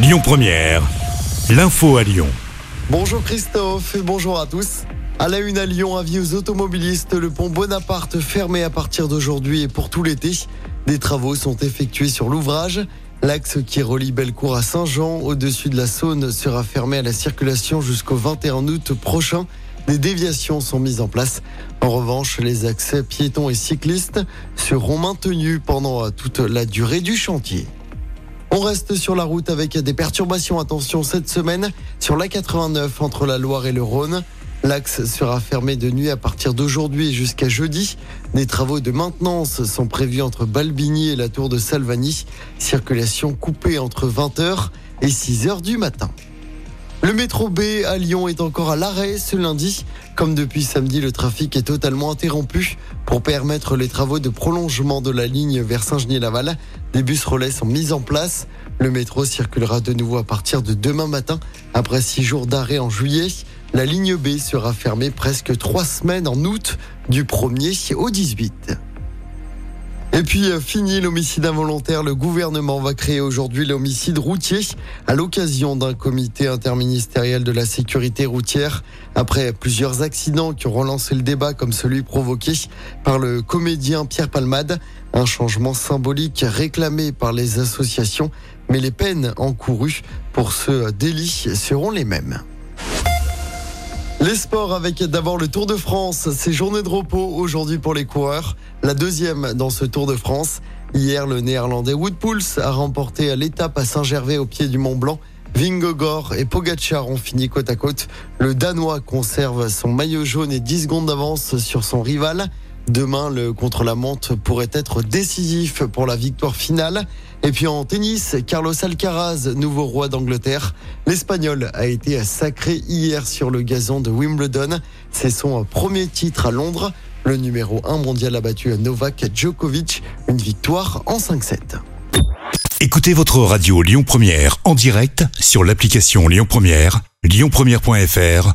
Lyon Première, l'info à Lyon. Bonjour Christophe et bonjour à tous. À la une à Lyon, avis aux automobilistes, le pont Bonaparte fermé à partir d'aujourd'hui et pour tout l'été. Des travaux sont effectués sur l'ouvrage. L'axe qui relie Bellecour à Saint-Jean au-dessus de la Saône sera fermé à la circulation jusqu'au 21 août prochain. Des déviations sont mises en place. En revanche, les accès piétons et cyclistes seront maintenus pendant toute la durée du chantier. On reste sur la route avec des perturbations. Attention cette semaine sur la 89 entre la Loire et le Rhône. L'axe sera fermé de nuit à partir d'aujourd'hui jusqu'à jeudi. Des travaux de maintenance sont prévus entre Balbigny et la tour de Salvani. Circulation coupée entre 20h et 6h du matin. Le métro B à Lyon est encore à l'arrêt ce lundi. Comme depuis samedi, le trafic est totalement interrompu pour permettre les travaux de prolongement de la ligne vers Saint-Genis-Laval. Des bus relais sont mis en place. Le métro circulera de nouveau à partir de demain matin. Après six jours d'arrêt en juillet, la ligne B sera fermée presque trois semaines en août du 1er au 18. Et puis, euh, fini l'homicide involontaire. Le gouvernement va créer aujourd'hui l'homicide routier à l'occasion d'un comité interministériel de la sécurité routière. Après plusieurs accidents qui ont relancé le débat comme celui provoqué par le comédien Pierre Palmade, un changement symbolique réclamé par les associations, mais les peines encourues pour ce délit seront les mêmes. Les sports avec d'abord le Tour de France. C'est journée de repos aujourd'hui pour les coureurs. La deuxième dans ce Tour de France. Hier, le néerlandais Wood a remporté l'étape à Saint-Gervais au pied du Mont Blanc. Vingegaard et Pogacar ont fini côte à côte. Le Danois conserve son maillot jaune et 10 secondes d'avance sur son rival. Demain, le contre-la-montre pourrait être décisif pour la victoire finale. Et puis en tennis, Carlos Alcaraz, nouveau roi d'Angleterre. L'Espagnol a été sacré hier sur le gazon de Wimbledon. C'est son premier titre à Londres. Le numéro 1 mondial a battu Novak Djokovic. Une victoire en 5-7. Écoutez votre radio Lyon Première en direct sur l'application Lyon Première, lyonpremière.fr